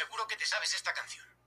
Seguro que te sabes esta canción.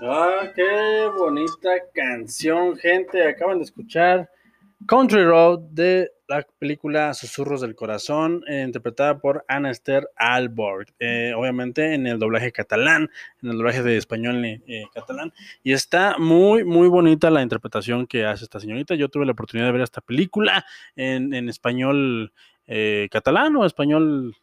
Ah, qué bonita canción, gente. Acaban de escuchar Country Road de la película Susurros del Corazón, eh, interpretada por Ana Esther Alborg. Eh, obviamente en el doblaje catalán, en el doblaje de español eh, catalán. Y está muy, muy bonita la interpretación que hace esta señorita. Yo tuve la oportunidad de ver esta película en, español catalán o español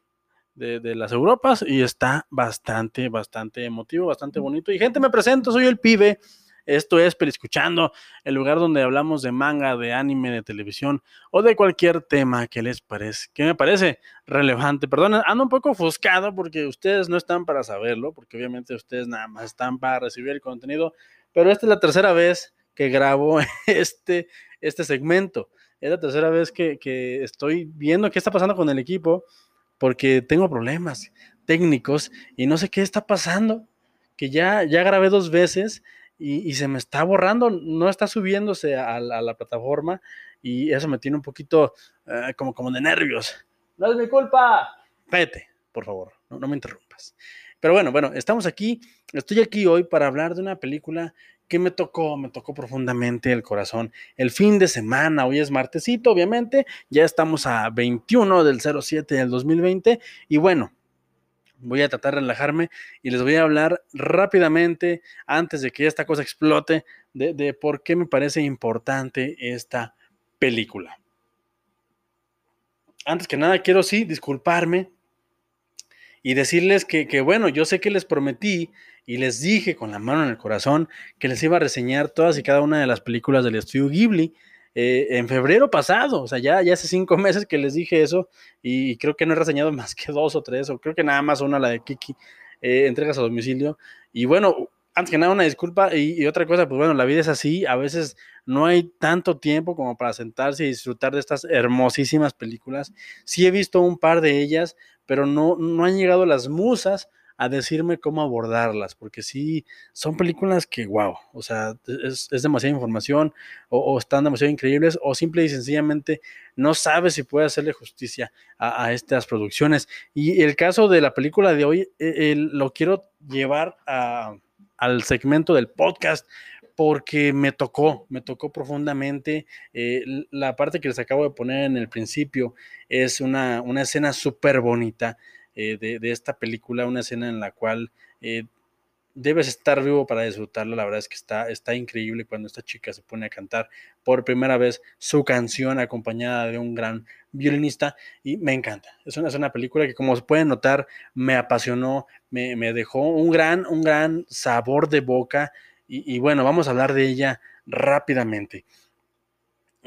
de, de las Europas y está bastante, bastante emotivo, bastante bonito. Y gente, me presento, soy el pibe. Esto es Periscuchando, el lugar donde hablamos de manga, de anime, de televisión o de cualquier tema que les parece, que me parece relevante. Perdón, ando un poco ofuscado porque ustedes no están para saberlo, porque obviamente ustedes nada más están para recibir el contenido, pero esta es la tercera vez que grabo este, este segmento. Es la tercera vez que, que estoy viendo qué está pasando con el equipo porque tengo problemas técnicos y no sé qué está pasando, que ya, ya grabé dos veces y, y se me está borrando, no está subiéndose a, la, a la plataforma y eso me tiene un poquito uh, como, como de nervios. No es mi culpa. Vete, por favor, no, no me interrumpas. Pero bueno, bueno, estamos aquí, estoy aquí hoy para hablar de una película que me tocó, me tocó profundamente el corazón. El fin de semana, hoy es martesito, obviamente, ya estamos a 21 del 07 del 2020 y bueno, voy a tratar de relajarme y les voy a hablar rápidamente, antes de que esta cosa explote, de, por qué me parece importante esta película. Antes que nada, quiero sí disculparme y decirles que, que, bueno, yo sé que les prometí y les dije con la mano en el corazón que les iba a reseñar todas y cada una de las películas del estudio Ghibli eh, en febrero pasado, o sea, ya, ya hace cinco meses que les dije eso y creo que no he reseñado más que dos o tres, o creo que nada más una, la de Kiki, eh, entregas a domicilio. Y bueno, antes que nada, una disculpa y, y, otra cosa, pues bueno, la vida es así, a veces no hay tanto tiempo como para sentarse y disfrutar de estas hermosísimas películas. Sí he visto un par de ellas, pero no, no han llegado las musas a decirme cómo abordarlas, porque sí, son películas que, wow, o sea, es, es demasiada información o, están demasiado increíbles o simple y sencillamente no sabes si puede hacerle justicia a, a estas producciones. Y el caso de la película de hoy, eh, lo quiero llevar a, al segmento del podcast porque me tocó, me tocó profundamente. Eh, la parte que les acabo de poner en el principio es una, una escena súper bonita eh, de, de, esta película, una escena en la cual eh, debes estar vivo para disfrutarla. La verdad es que está, está increíble cuando esta chica se pone a cantar por primera vez su canción acompañada de un gran violinista y me encanta. Es una, es una película que como se pueden notar me apasionó, me, me dejó un gran, un gran sabor de boca y, y, bueno, vamos a hablar de ella rápidamente.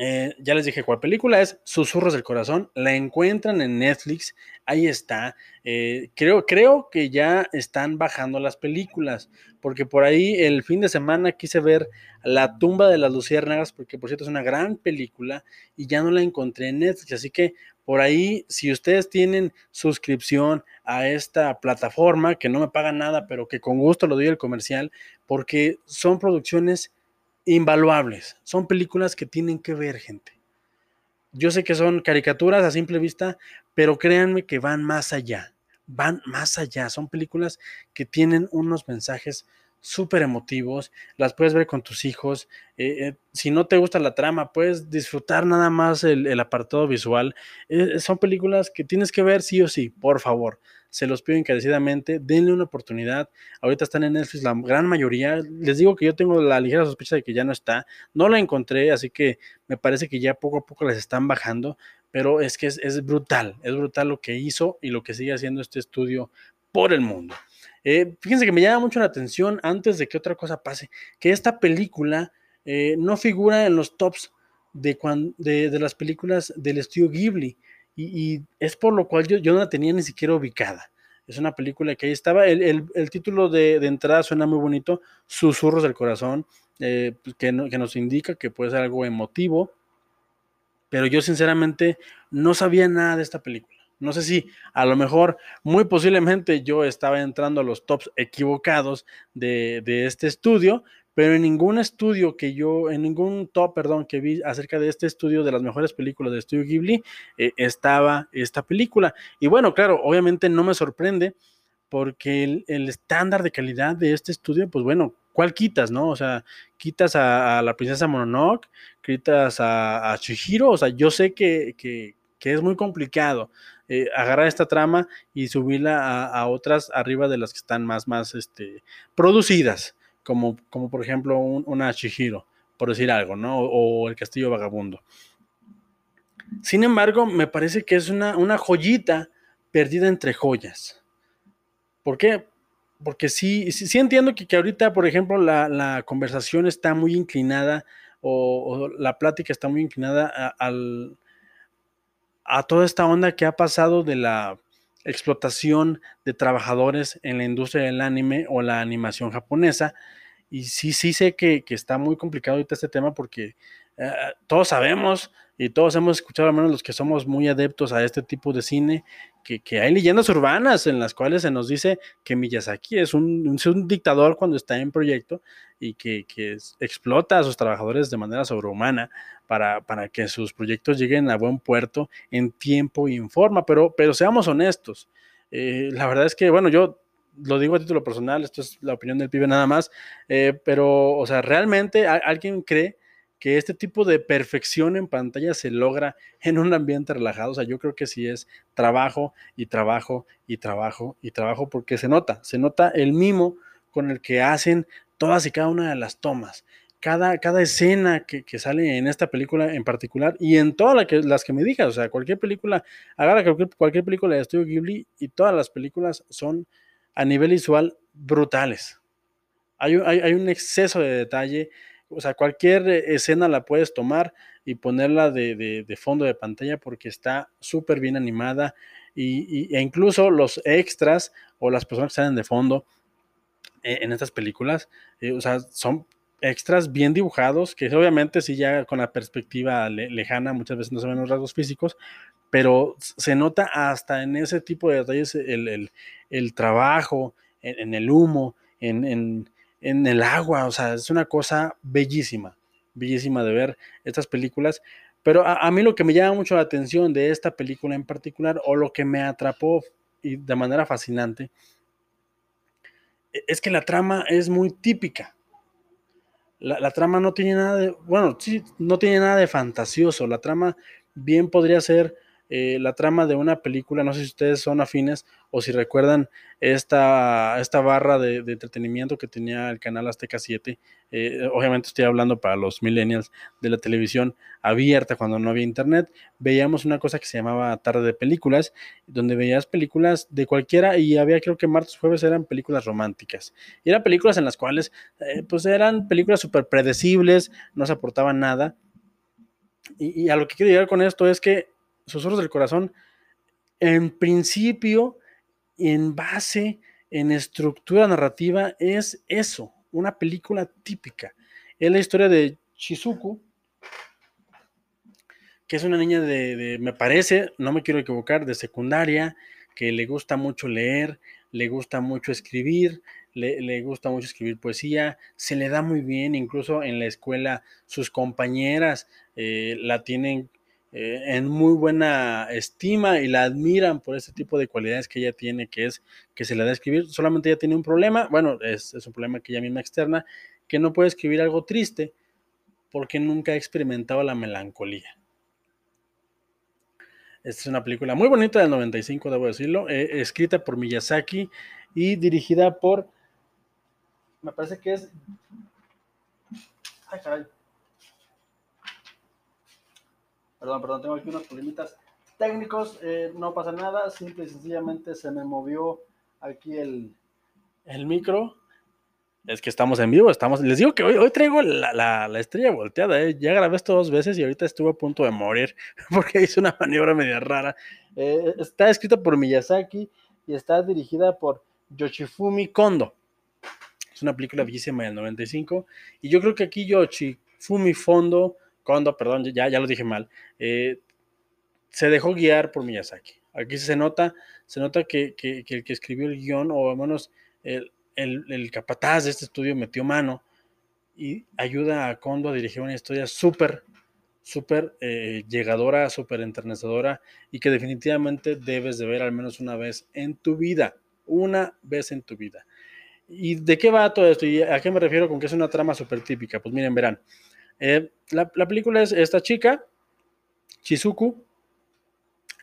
Eh, ya les dije cuál película es Susurros del Corazón. La encuentran en Netflix. Ahí está. Eh, creo, creo que ya están bajando las películas. Porque por ahí el fin de semana quise ver La tumba de las luciérnagas. Porque por cierto es una gran película. Y ya no la encontré en Netflix. Así que por ahí, si ustedes tienen suscripción a esta plataforma, que no me pagan nada, pero que con gusto lo doy el comercial, porque son producciones invaluables. Son películas que tienen que ver, gente. Yo sé que son caricaturas a simple vista, pero créanme que van más allá. Van más allá. Son películas que tienen unos mensajes súper emotivos. Las puedes ver con tus hijos. Eh, eh, si no te gusta la trama, puedes disfrutar nada más el, apartado visual. Eh, son películas que tienes que ver sí o sí, por favor. Se los pido encarecidamente, denle una oportunidad. Ahorita están en Netflix la gran mayoría. Les digo que yo tengo la ligera sospecha de que ya no está. No la encontré, así que me parece que ya poco a poco las están bajando, pero es que es, brutal, es brutal lo que hizo y lo que sigue haciendo este estudio por el mundo. Eh, fíjense que me llama mucho la atención, antes de que otra cosa pase, que esta película eh, no figura en los tops de, de, las películas del estudio Ghibli. Y, es por lo cual yo, no la tenía ni siquiera ubicada. Es una película que ahí estaba. El, título de, entrada suena muy bonito, Susurros del Corazón, eh, pues, que, que nos indica que puede ser algo emotivo. Pero yo sinceramente no sabía nada de esta película. No sé si a lo mejor, muy posiblemente yo estaba entrando a los tops equivocados de, este estudio, pero en ningún estudio que yo, en ningún top, perdón, que vi acerca de este estudio de las mejores películas de Estudio Ghibli, eh, estaba esta película. Y bueno, claro, obviamente no me sorprende porque el, estándar de calidad de este estudio, pues bueno, ¿cuál quitas, no? O sea, quitas a, la princesa Mononoke, quitas a, a, Chihiro, o sea, yo sé que, que, es muy complicado eh, agarrar esta trama y subirla a, otras arriba de las que están más, más este, producidas, como, como por ejemplo una Chihiro, por decir algo, ¿no? O, el Castillo Vagabundo. Sin embargo, me parece que es una, una joyita perdida entre joyas. ¿Por qué? Porque sí, sí, entiendo que, que, ahorita, por ejemplo, la, conversación está muy inclinada o, la plática está muy inclinada al, a toda esta onda que ha pasado de la explotación de trabajadores en la industria del anime o la animación japonesa. Y sí, sí sé que, está muy complicado ahorita este tema porque eh, todos sabemos y todos hemos escuchado, al menos los que somos muy adeptos a este tipo de cine, que, hay leyendas urbanas en las cuales se nos dice que Miyazaki es un, dictador cuando está en proyecto y que, explota a sus trabajadores de manera sobrehumana para, para, que sus proyectos lleguen a buen puerto en tiempo y en forma. Pero, pero seamos honestos. Eh, la verdad es que, bueno, yo lo digo a título personal, esto es la opinión del pibe nada más, eh, pero, o sea, realmente alguien cree que este tipo de perfección en pantalla se logra en un ambiente relajado. O sea, yo creo que sí es trabajo y trabajo y trabajo y trabajo porque se nota, se nota el mimo con el que hacen todas y cada una de las tomas. Cada, cada escena que, sale en esta película en particular y en todas las que me digas, o sea, cualquier película, agarra cualquier, película de Studio Ghibli y todas las películas son a nivel visual brutales. Hay, hay, hay un exceso de detalle, o sea, cualquier eh, escena la puedes tomar y ponerla de, fondo de pantalla porque está súper bien animada y, e incluso los extras o las personas que salen de fondo eh, en estas películas, eh, o sea, son extras bien dibujados, que obviamente sí ya con la perspectiva lejana muchas veces no se ven los rasgos físicos, pero se nota hasta en ese tipo de detalles el, trabajo, en, el humo, en, en el agua, o sea, es una cosa bellísima, bellísima de ver estas películas. Pero a, mí lo que me llama mucho la atención de esta película en particular, o lo que me atrapó y de manera fascinante, e, es que la trama es muy típica. La, la, trama no tiene nada de, bueno, sí, no tiene nada de fantasioso. La trama bien podría ser eh, la trama de una película, no sé si ustedes son afines o si recuerdan esta, esta barra de, entretenimiento que tenía el canal Azteca 7. Eh, obviamente estoy hablando para los millennials de la televisión abierta cuando no había internet. Veíamos una cosa que se llamaba Tarde de Películas, donde veías películas de cualquiera y había creo que martes, jueves eran películas románticas. Y eran películas en las cuales eh, pues eran películas súper predecibles, no se aportaban nada. y a lo que quiero llegar con esto es que Susurros del Corazón, en principio, en base, en estructura narrativa, es eso, una película típica. Es la historia de Shizuku, que es una niña de, me parece, no me quiero equivocar, de secundaria, que le gusta mucho leer, le gusta mucho escribir, le, gusta mucho escribir poesía, se le da muy bien, incluso en la escuela sus compañeras eh, la tienen eh, en muy buena estima y la admiran por ese tipo de cualidades que ella tiene, que es que se le da a escribir. Solamente ella tiene un problema, bueno, es, un problema que ella misma externa, que no puede escribir algo triste porque nunca ha experimentado la melancolía. Esta es una película muy bonita del 95, debo decirlo, eh, escrita por Miyazaki y dirigida por, me parece que es... Ay, caray. Perdón, perdón, tengo aquí unos problemitas técnicos, eh, no pasa nada, simple y sencillamente se me movió aquí el, el micro. Es que estamos en vivo, estamos. Les digo que hoy, hoy traigo la, la, la estrella volteada, ¿eh? Ya grabé esto dos veces y ahorita estuve a punto de morir porque hice una maniobra media rara. Eh, está escrita por Miyazaki y está dirigida por Yoshifumi Kondo. Es una película bellísima del 95. Y yo creo que aquí Yoshifumi Fondo, Kondo, perdón, ya, ya lo dije mal, eh, se dejó guiar por Miyazaki. Aquí se nota, se nota que, que, que el que escribió el guion, o al menos el, el, el, capataz de este estudio, metió mano y ayuda a Kondo a dirigir una historia súper, súper eh, llegadora, súper enternecedora y que definitivamente debes de ver al menos una vez en tu vida. Una vez en tu vida. ¿Y de qué va todo esto? ¿Y a qué me refiero con que es una trama súper típica? Pues miren, verán. Eh, la, la película es esta chica, Chizuku,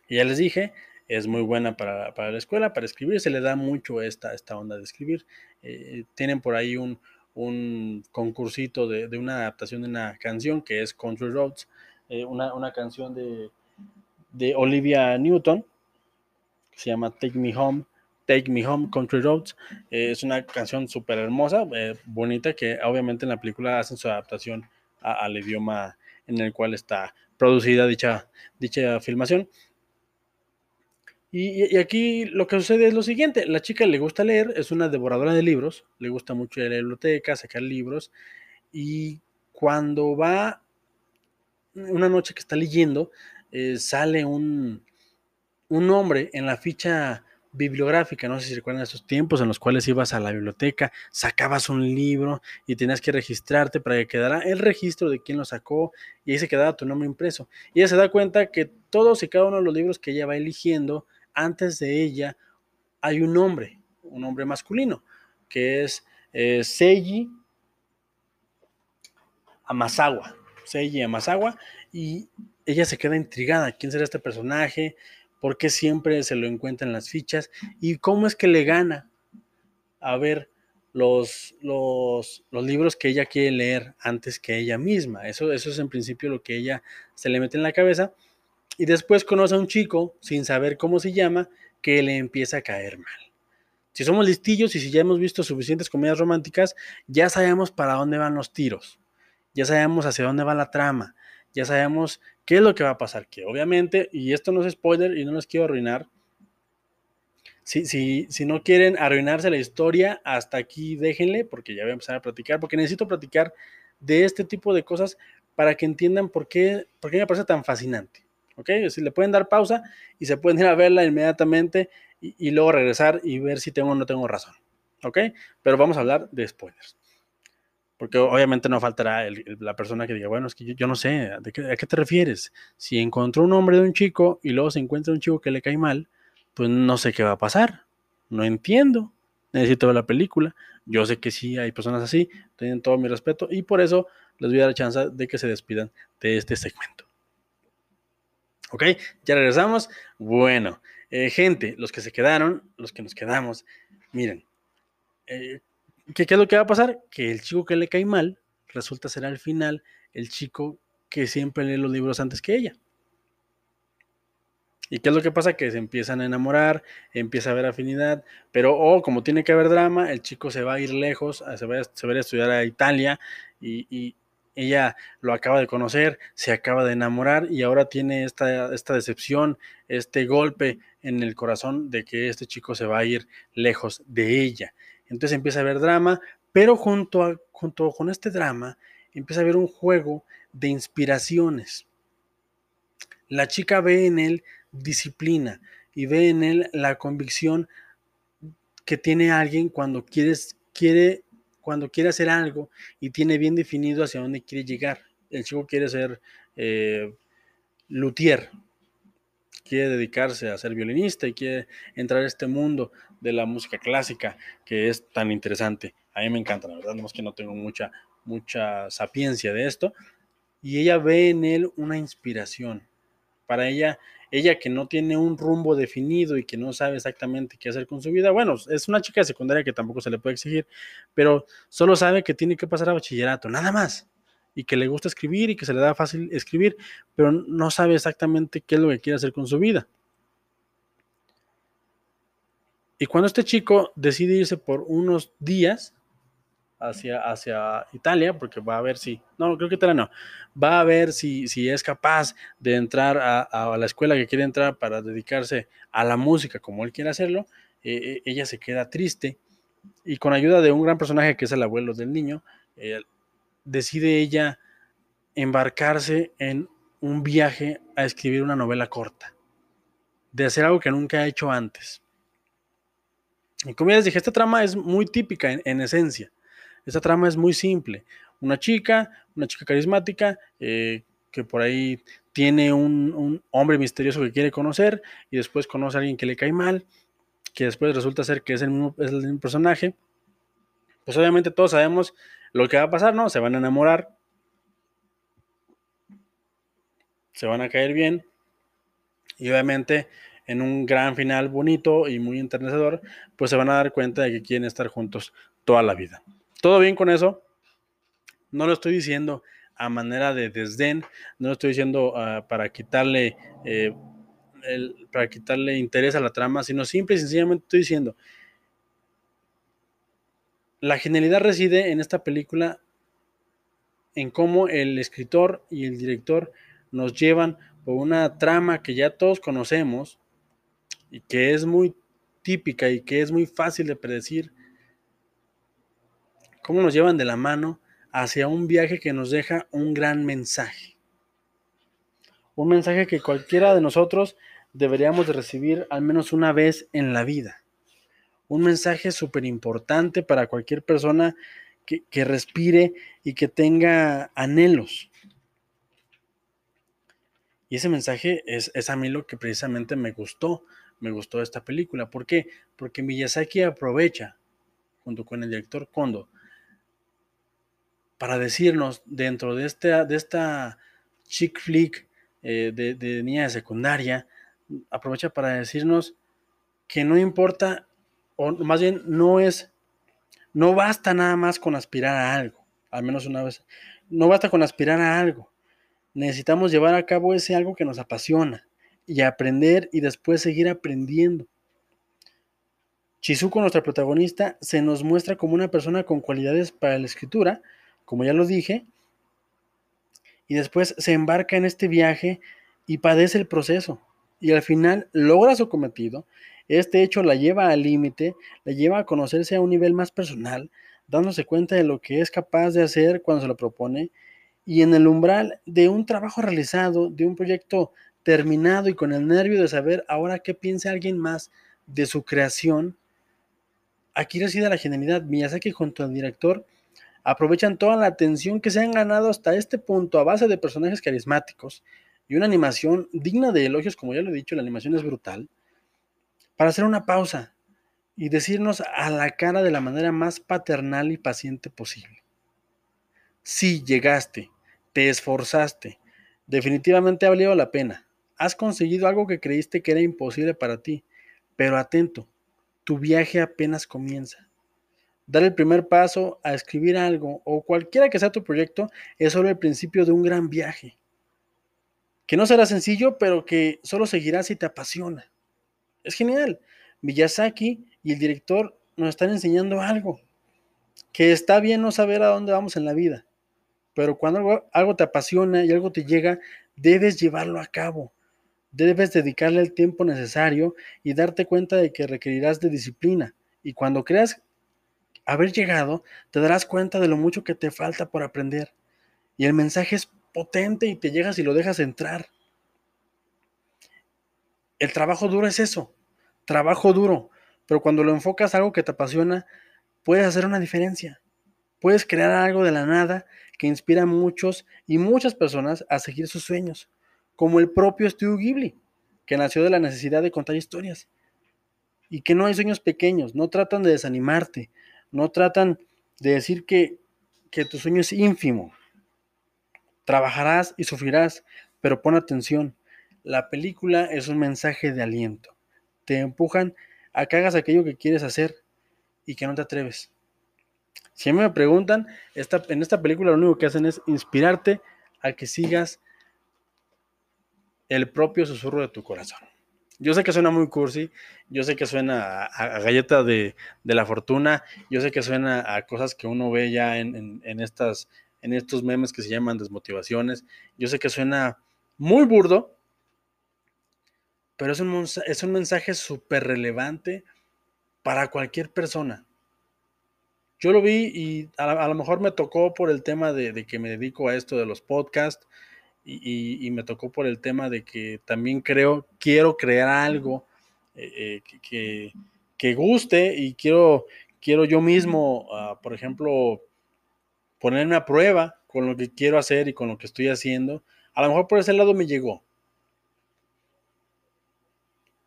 ya les dije, es muy buena para, para, la escuela, para escribir, se le da mucho esta, esta onda de escribir. Eh, tienen por ahí un, un concursito de, de, una adaptación de una canción que es Country Roads, eh, una, una, canción de, de, Olivia Newton, que se llama Take Me Home. Take Me Home, Country Roads. Es una canción súper hermosa, bonita, que obviamente en la película hacen su adaptación al idioma en el cual está producida dicha, dicha filmación. Y, y, aquí lo que sucede es lo siguiente, la chica le gusta leer, es una devoradora de libros, le gusta mucho ir a la biblioteca, sacar libros, y cuando va una noche que está leyendo, eh, sale un, un hombre en la ficha bibliográfica, no sé si recuerdan esos tiempos en los cuales ibas a la biblioteca, sacabas un libro y tenías que registrarte para que quedara el registro de quién lo sacó y ahí se quedaba tu nombre impreso. Y ella se da cuenta que todos y cada uno de los libros que ella va eligiendo antes de ella hay un hombre, un hombre masculino, que es eh, Seiji Amasawa. Seiji Amasawa, y ella se queda intrigada. ¿Quién será este personaje? ¿Por qué siempre se lo encuentra en las fichas? ¿Y cómo es que le gana a ver los, los, los libros que ella quiere leer antes que ella misma? Eso, eso es en principio lo que ella se le mete en la cabeza y después conoce a un chico, sin saber cómo se llama, que le empieza a caer mal. Si somos listillos y si ya hemos visto suficientes comedias románticas, ya sabemos para dónde van los tiros, ya sabemos hacia dónde va la trama, ya sabemos qué es lo que va a pasar, que obviamente, y esto no es spoiler y no les quiero arruinar, si, si, si no quieren arruinarse la historia, hasta aquí déjenle, porque ya voy a empezar a platicar, porque necesito platicar de este tipo de cosas para que entiendan por qué, por qué me parece tan fascinante. ¿ok? Si le pueden dar pausa y se pueden ir a verla inmediatamente y, y, luego regresar y ver si tengo o no tengo razón, ¿ok? Pero vamos a hablar de spoilers. Porque obviamente no faltará la persona que diga, bueno, es que yo, no sé, ¿de qué, ¿a qué te refieres? Si encontró un hombre de un chico y luego se encuentra un chico que le cae mal, pues no sé qué va a pasar. No entiendo. Necesito ver la película. Yo sé que sí hay personas así, tienen todo mi respeto y por eso les voy a dar chance de que se despidan de este segmento. ¿Ok? Ya regresamos. Bueno, eh, gente, los que se quedaron, los que nos quedamos, miren, eh, ¿qué, ¿qué, es lo que va a pasar? Que el chico que le cae mal resulta ser al final el chico que siempre lee los libros antes que ella. ¿Y qué es lo que pasa? Que se empiezan a enamorar, empieza a haber afinidad, pero oh, como tiene que haber drama, el chico se va a ir lejos, se va a, se va a estudiar a Italia y, y, ella lo acaba de conocer, se acaba de enamorar y ahora tiene esta, esta decepción, este golpe en el corazón de que este chico se va a ir lejos de ella. Entonces empieza a haber drama, pero junto, a, junto con este drama empieza a haber un juego de inspiraciones. La chica ve en él disciplina y ve en él la convicción que tiene alguien cuando quieres, quiere cuando quiere hacer algo y tiene bien definido hacia dónde quiere llegar. El chico quiere ser eh, luthier, quiere dedicarse a ser violinista y quiere entrar a este mundo de la música clásica que es tan interesante. A mí me encanta, la verdad, no es que no tengo mucha, mucha sapiencia de esto. Y ella ve en él una inspiración. Para ella, ella que no tiene un rumbo definido y que no sabe exactamente qué hacer con su vida, bueno, es una chica de secundaria que tampoco se le puede exigir, pero solo sabe que tiene que pasar a bachillerato, nada más, y que le gusta escribir y que se le da fácil escribir, pero no sabe exactamente qué es lo que quiere hacer con su vida. Y cuando este chico decide irse por unos días hacia, hacia Italia, porque va a ver si, no, creo que Italia no, va a ver si, si es capaz de entrar a, la escuela que quiere entrar para dedicarse a la música como él quiere hacerlo, eh, eh, ella se queda triste y con ayuda de un gran personaje que es el abuelo del niño, eh, decide ella embarcarse en un viaje a escribir una novela corta, de hacer algo que nunca ha hecho antes. Y como ya les dije, esta trama es muy típica en esencia. Esta trama es muy simple. Una chica, una chica carismática, eh, que por ahí tiene un, hombre misterioso que quiere conocer y después conoce a alguien que le cae mal, que después resulta ser que es el mismo, es el mismo personaje. Pues obviamente todos sabemos lo que va a pasar, ¿no? Se van a enamorar, se van a caer bien y obviamente en un gran final bonito y muy enternecedor, pues se van a dar cuenta de que quieren estar juntos toda la vida. ¿Todo bien con eso? No lo estoy diciendo a manera de desdén, no lo estoy diciendo ah, para quitarle eh, para quitarle interés a la trama, sino simple y sencillamente estoy diciendo la genialidad reside en esta película en cómo el escritor y el director nos llevan por una trama que ya todos conocemos y que es muy típica y que es muy fácil de predecir cómo nos llevan de la mano hacia un viaje que nos deja un gran mensaje. Un mensaje que cualquiera de nosotros deberíamos de recibir al menos una vez en la vida. Un mensaje súper importante para cualquier persona que, que, respire y que tenga anhelos. Y ese mensaje es, es a mí lo que precisamente me gustó, me gustó esta película. ¿Por qué? Porque Miyazaki aprovecha, junto con el director Kondo, para decirnos dentro de esta, de esta chick flick eh, de, niña de secundaria, aprovecha para decirnos que no importa, o más bien no es, no basta nada más con aspirar a algo, al menos una vez, no basta con aspirar a algo, necesitamos llevar a cabo ese algo que nos apasiona y aprender y después seguir aprendiendo. Chizuko, nuestra protagonista, se nos muestra como una persona con cualidades para la escritura, como ya lo dije, y después se embarca en este viaje y padece el proceso. Y al final logra su cometido. Este hecho la lleva al límite, la lleva a conocerse a un nivel más personal, dándose cuenta de lo que es capaz de hacer cuando se lo propone. Y en el umbral de un trabajo realizado, de un proyecto terminado y con el nervio de saber ahora qué piensa alguien más de su creación, aquí reside la genialidad. Miyazaki junto al director aprovechan toda la atención que se han ganado hasta este punto a base de personajes carismáticos y una animación digna de elogios, como ya lo he dicho, la animación es brutal, para hacer una pausa y decirnos a la cara de la manera más paternal y paciente posible. Sí, llegaste, te esforzaste, definitivamente ha valido la pena, has conseguido algo que creíste que era imposible para ti, pero atento, tu viaje apenas comienza. Dar el primer paso a escribir algo o cualquiera que sea tu proyecto es solo el principio de un gran viaje. Que no será sencillo, pero que solo seguirás si te apasiona. Es genial. Miyazaki y el director nos están enseñando algo. Que está bien no saber a dónde vamos en la vida, pero cuando algo, te apasiona y algo te llega, debes llevarlo a cabo. Debes dedicarle el tiempo necesario y darte cuenta de que requerirás de disciplina. Y cuando creas haber llegado, te darás cuenta de lo mucho que te falta por aprender. Y el mensaje es potente y te llegas y lo dejas entrar. El trabajo duro es eso, trabajo duro, pero cuando lo enfocas a algo que te apasiona, puedes hacer una diferencia. Puedes crear algo de la nada que inspira a muchos y muchas personas a seguir sus sueños, como el propio Studio Ghibli, que nació de la necesidad de contar historias. Y que no hay sueños pequeños, no tratan de desanimarte, no tratan de decir que, tu sueño es ínfimo. Trabajarás y sufrirás, pero pon atención. La película es un mensaje de aliento. Te empujan a que hagas aquello que quieres hacer y que no te atreves. Si me preguntan, esta, en esta película lo único que hacen es inspirarte a que sigas el propio susurro de tu corazón. Yo sé que suena muy cursi, yo sé que suena a, galleta de, la fortuna, yo sé que suena a cosas que uno ve ya en, estas, en estos memes que se llaman desmotivaciones, yo sé que suena muy burdo, pero es un, es un mensaje súper relevante para cualquier persona. Yo lo vi y a, lo mejor me tocó por el tema de, que me dedico a esto de los podcasts y, me tocó por el tema de que también creo, quiero crear algo eh, eh, que, guste y quiero, quiero yo mismo, ah, por ejemplo, ponerme a prueba con lo que quiero hacer y con lo que estoy haciendo. A lo mejor por ese lado me llegó.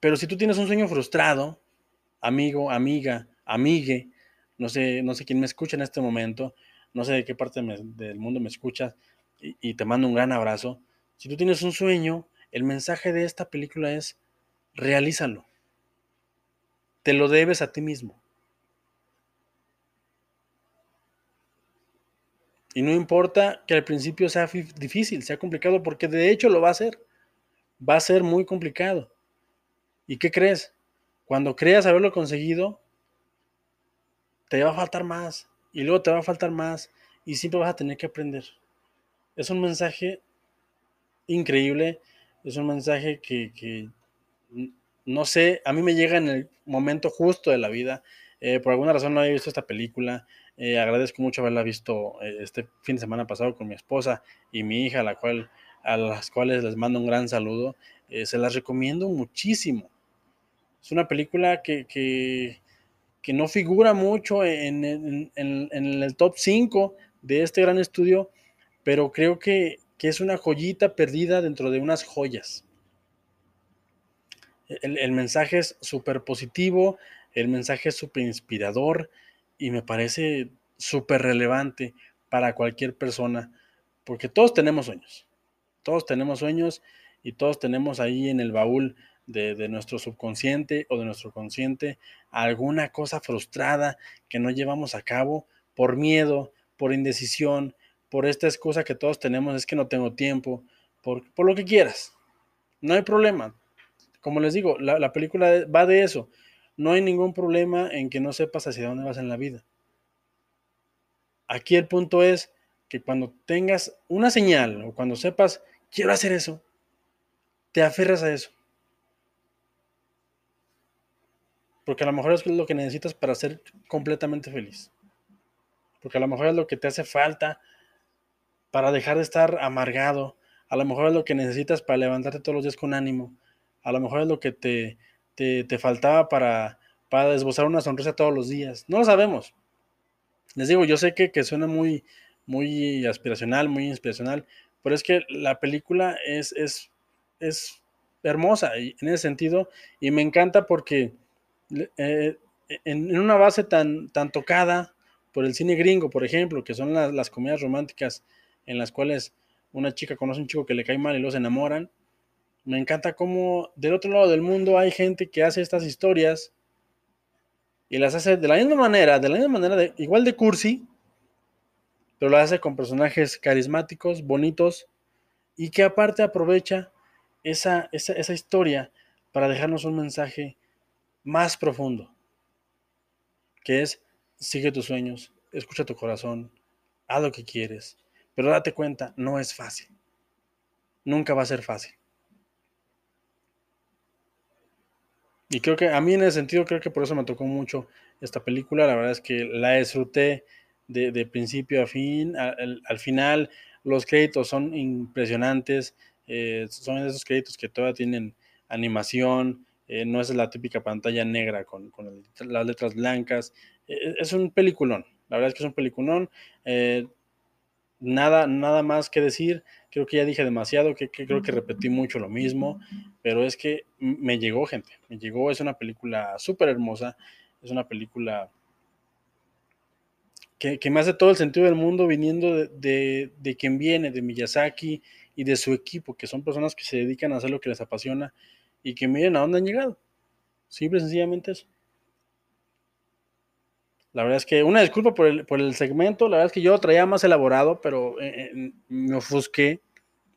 Pero si tú tienes un sueño frustrado, amigo, amiga, amigue, no sé, no sé quién me escucha en este momento, no sé de qué parte del mundo me escucha y, te mando un gran abrazo. Si tú tienes un sueño, el mensaje de esta película es realízalo. Te lo debes a ti mismo. Y no importa que al principio sea difícil, sea complicado, porque de hecho lo va a ser. Va a ser muy complicado. ¿Y qué crees? Cuando creas haberlo conseguido, te va a faltar más y luego te va a faltar más y siempre vas a tener que aprender. Es un mensaje increíble, es un mensaje que, no sé, a mí me llega en el momento justo de la vida. Eh, por alguna razón no había visto esta película. Eh, agradezco mucho haberla visto eh, este fin de semana pasado con mi esposa y mi hija, la cual, a las cuales les mando un gran saludo. se las recomiendo muchísimo. Es una película que, que no figura mucho en, el top 5 de este gran estudio, pero creo que, es una joyita perdida dentro de unas joyas. El, mensaje es súper positivo, el mensaje es súper inspirador y me parece súper relevante para cualquier persona, porque todos tenemos sueños, todos tenemos sueños y todos tenemos ahí en el baúl de, nuestro subconsciente o de nuestro consciente alguna cosa frustrada que no llevamos a cabo por miedo, por indecisión, por esta excusa que todos tenemos, es que no tengo tiempo, por, por lo que quieras. No hay problema. Como les digo, la, la película va de eso. No hay ningún problema en que no sepas hacia dónde vas en la vida. Aquí el punto es que cuando tengas una señal o cuando sepas, quiero hacer eso, te aferras a eso. Porque a lo mejor es lo que necesitas para ser completamente feliz. Porque a lo mejor es lo que te hace falta para dejar de estar amargado. A lo mejor es lo que necesitas para levantarte todos los días con ánimo. A lo mejor es lo que te, te, faltaba para, para desbozar una sonrisa todos los días. No lo sabemos. Les digo, yo sé que, que suena muy, muy aspiracional, muy inspiracional, pero es que la película es, es, es hermosa en ese sentido y me encanta porque eh, en, una base tan, tan tocada por el cine gringo, por ejemplo, que son las comedias románticas en las cuales una chica conoce a un chico que le cae mal y los enamoran, me encanta cómo del otro lado del mundo hay gente que hace estas historias y las hace de la misma manera, de la misma manera, de, igual de cursi, pero las hace con personajes carismáticos, bonitos y que aparte aprovecha esa, esa, esa historia para dejarnos un mensaje más profundo, que es sigue tus sueños, escucha tu corazón, haz lo que quieres, pero date cuenta, no es fácil. Nunca va a ser fácil. Y creo que a mí en ese sentido, creo que por eso me tocó mucho esta película. La verdad es que la disfruté de, principio a fin. Al, final, los créditos son impresionantes. Eh, son esos créditos que todavía tienen animación, eh, no es la típica pantalla negra con, las letras blancas. Eh, es un peliculón, la verdad es que es un peliculón. Eh, nada, nada más que decir, creo que ya dije demasiado, que, creo que repetí mucho lo mismo, pero es que me llegó gente, me llegó, es una película súper hermosa, es una película que, me hace todo el sentido del mundo viniendo de, de, quien viene, de Miyazaki y de su equipo, que son personas que se dedican a hacer lo que les apasiona y que miren a dónde han llegado. Simple y sencillamente eso. La verdad es que una disculpa por el, por el segmento, la verdad es que yo traía más elaborado, pero eh, eh, me ofusqué,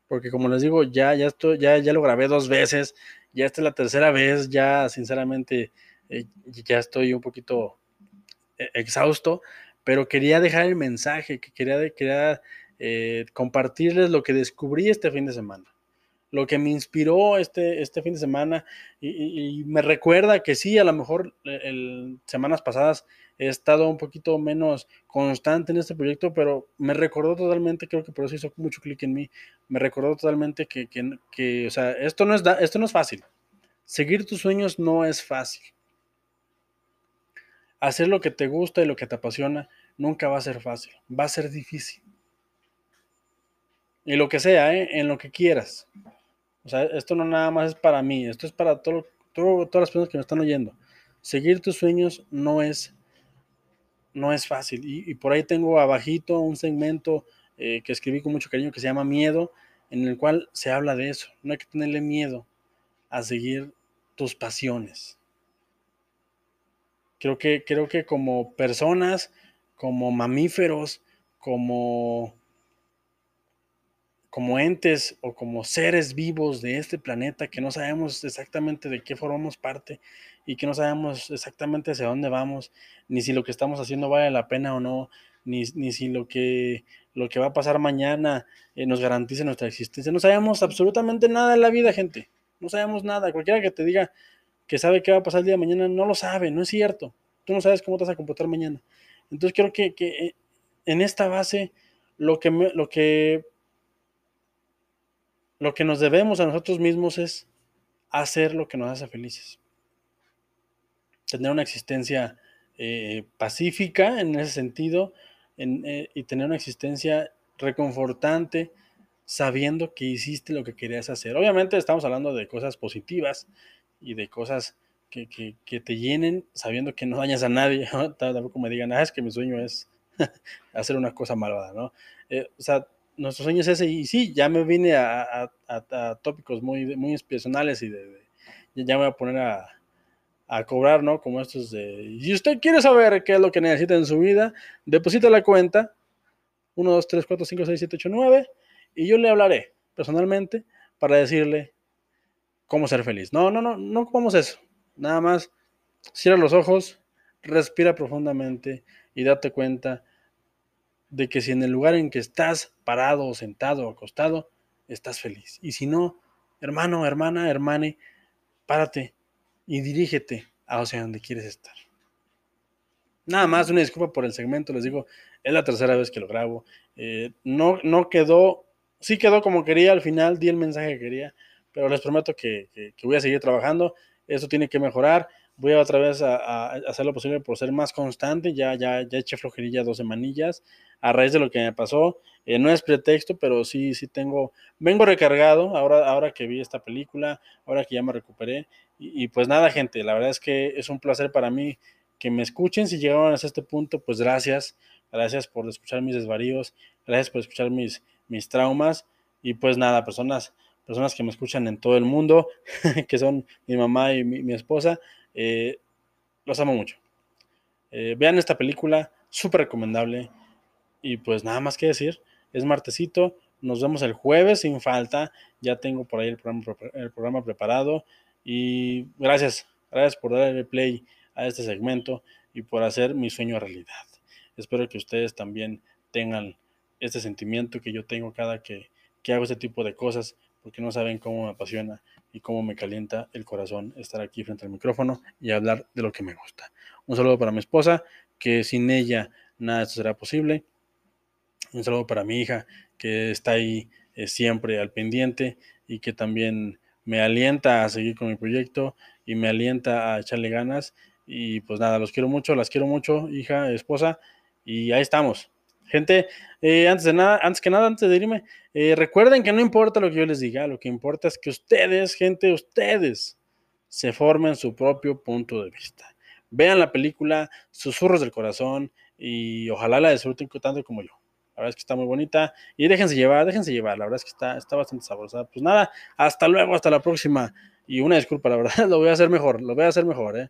porque como les digo, ya, ya, estoy, ya, ya lo grabé dos veces, ya esta es la tercera vez, ya sinceramente eh, ya estoy un poquito exhausto, pero quería dejar el mensaje, que quería, quería compartirles lo que descubrí este fin de semana lo que me inspiró este, este fin de semana y, me recuerda que sí, a lo mejor el, semanas pasadas he estado un poquito menos constante en este proyecto, pero me recordó totalmente, creo que por eso hizo mucho clic en mí, me recordó totalmente que, que, o sea, esto no, es esto no es fácil. Seguir tus sueños no es fácil. Hacer lo que te gusta y lo que te apasiona nunca va a ser fácil, va a ser difícil. Y lo que sea, ¿eh? en lo que quieras. O sea, esto no nada más es para mí, esto es para todo, todas las personas que me están oyendo. Seguir tus sueños no es, no es fácil. Y, por ahí tengo abajito un segmento eh, que escribí con mucho cariño que se llama Miedo, en el cual se habla de eso. No hay que tenerle miedo a seguir tus pasiones. Creo que, creo que como personas, como mamíferos, como como entes o como seres vivos de este planeta que no sabemos exactamente de qué formamos parte y que no sabemos exactamente hacia dónde vamos, ni si lo que estamos haciendo vale la pena o no, ni, si lo que, lo que va a pasar mañana eh, nos garantiza nuestra existencia. No sabemos absolutamente nada de la vida, gente. No sabemos nada. Cualquiera que te diga que sabe qué va a pasar el día de mañana no lo sabe, no es cierto. Tú no sabes cómo te vas a comportar mañana. Entonces creo que, que eh, en esta base lo que, lo que lo que nos debemos a nosotros mismos es hacer lo que nos hace felices. Tener una existencia eh, pacífica en ese sentido eh, y tener una existencia reconfortante sabiendo que hiciste lo que querías hacer. Obviamente estamos hablando de cosas positivas y de cosas que, te llenen sabiendo que no dañas a nadie. Tampoco me digan, ah, es que mi sueño es hacer una cosa malvada, ¿no? Eh, o sea, nuestro sueño es ese. Y sí, ya me vine a, tópicos muy, muy personales y de, ya me voy a poner a, cobrar, ¿no? Como estos de. Y usted quiere saber qué es lo que necesita en su vida, deposita la cuenta 1, 2, 3, 4, 5, 6, 7, 8, 9 y yo le hablaré personalmente para decirle cómo ser feliz. No, no, no, no ocupamos eso. Nada más cierra los ojos, respira profundamente y date cuenta de que si en el lugar en que estás parado sentado acostado, estás feliz. Y si no, hermano, hermana, hermane, párate y dirígete a hacia donde quieres estar. Nada más, una disculpa por el segmento, les digo, es la tercera vez que lo grabo. Eh, no, no quedó, sí quedó como quería, al final di el mensaje que quería, pero les prometo que, que voy a seguir trabajando. Eso tiene que mejorar voy a otra vez a, hacer lo posible por ser más constante. Ya, ya, ya eché flojerilla dos semanillas a raíz de lo que me pasó. Eh, no es pretexto, pero sí, sí tengo, vengo recargado ahora, ahora que vi esta película, ahora que ya me recuperé. Y, pues nada, gente, la verdad es que es un placer para mí que me escuchen. Si llegaron hasta este punto, pues gracias. Gracias por escuchar mis desvaríos, gracias por escuchar mis, mis traumas. Y pues nada, personas, personas que me escuchan en todo el mundo, que son mi mamá y mi esposa, eh, los amo mucho. Eh, vean esta película, súper recomendable. Y pues nada más que decir, es martesito, nos vemos el jueves sin falta. Ya tengo por ahí el programa, el programa preparado. Y gracias, gracias por darle play a este segmento y por hacer mi sueño realidad. Espero que ustedes también tengan este sentimiento que yo tengo cada que, que hago este tipo de cosas, porque no saben cómo me apasiona y cómo me calienta el corazón estar aquí frente al micrófono y hablar de lo que me gusta. Un saludo para mi esposa, que sin ella nada de esto será posible. Un saludo para mi hija, que está ahí eh, siempre al pendiente y que también me alienta a seguir con mi proyecto y me alienta a echarle ganas. Y pues nada, los quiero mucho, las quiero mucho, hija, esposa, y ahí estamos. Gente, eh, antes de nada, antes que nada, antes de irme, eh, recuerden que no importa lo que yo les diga, lo que importa es que ustedes, gente, ustedes se formen su propio punto de vista. Vean la película Susurros del Corazón y ojalá la disfruten tanto como yo. La verdad es que está muy bonita. Y déjense llevar, déjense llevar. La verdad es que está, está bastante sabrosa. Pues nada, hasta luego, hasta la próxima. Y una disculpa, la verdad, lo voy a hacer mejor, lo voy a hacer mejor, ¿eh?